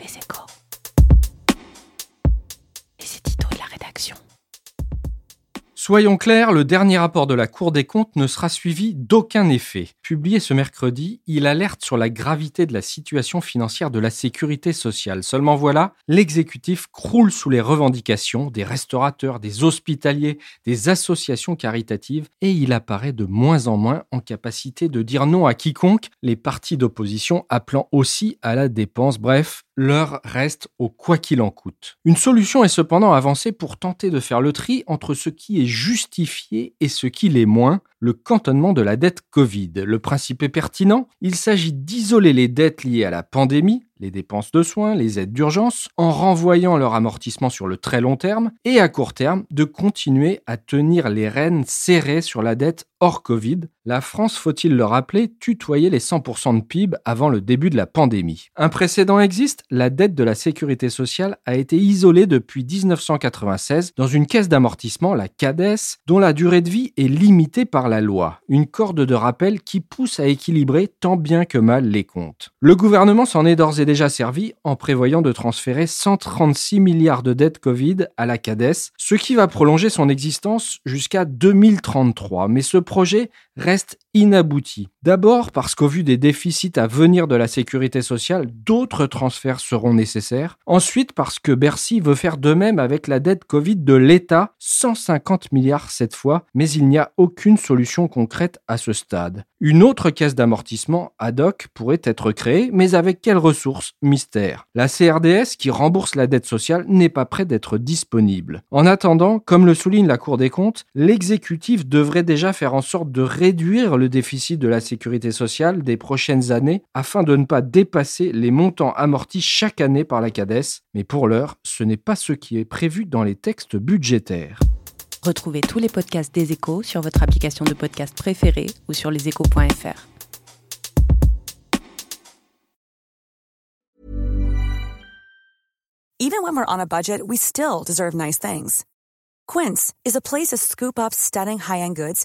Les échos. Les éditos de la rédaction. Soyons clairs, le dernier rapport de la Cour des comptes ne sera suivi d'aucun effet. Publié ce mercredi, il alerte sur la gravité de la situation financière de la sécurité sociale. Seulement voilà, l'exécutif croule sous les revendications des restaurateurs, des hospitaliers, des associations caritatives et il apparaît de moins en moins en capacité de dire non à quiconque, les partis d'opposition appelant aussi à la dépense. Bref, l'heure reste au quoi qu'il en coûte. Une solution est cependant avancée pour tenter de faire le tri entre ce qui est justifié et ce qui l'est moins, le cantonnement de la dette Covid. Le principe est pertinent, il s'agit d'isoler les dettes liées à la pandémie, les dépenses de soins, les aides d'urgence, en renvoyant leur amortissement sur le très long terme, et à court terme, de continuer à tenir les rênes serrées sur la dette hors Covid. La France, faut-il le rappeler, tutoyait les 100% de PIB avant le début de la pandémie. Un précédent existe, la dette de la sécurité sociale a été isolée depuis 1996 dans une caisse d'amortissement, la CADES, dont la durée de vie est limitée par la loi. Une corde de rappel qui pousse à équilibrer tant bien que mal les comptes. Le gouvernement s'en est d'ores et déjà servi en prévoyant de transférer 136 milliards de dettes Covid à la CADES, ce qui va prolonger son existence jusqu'à 2033. Mais ce projet reste inabouti. D'abord parce qu'au vu des déficits à venir de la sécurité sociale, d'autres transferts seront nécessaires. Ensuite parce que Bercy veut faire de même avec la dette Covid de l'État, 150 milliards cette fois, mais il n'y a aucune solution concrète à ce stade. Une autre caisse d'amortissement ad hoc pourrait être créée, mais avec quelles ressources? Mystère. La CRDS qui rembourse la dette sociale n'est pas près d'être disponible. En attendant, comme le souligne la Cour des comptes, l'exécutif devrait déjà faire en sorte de réduire le déficit de la sécurité sociale des prochaines années afin de ne pas dépasser les montants amortis chaque année par la CADES. Mais pour l'heure, ce n'est pas ce qui est prévu dans les textes budgétaires. Retrouvez tous les podcasts des échos sur votre application de podcast préférée ou sur leséchos.fr. Even when we're on a budget, we still deserve nice things. Quince is a place to scoop up stunning high-end goods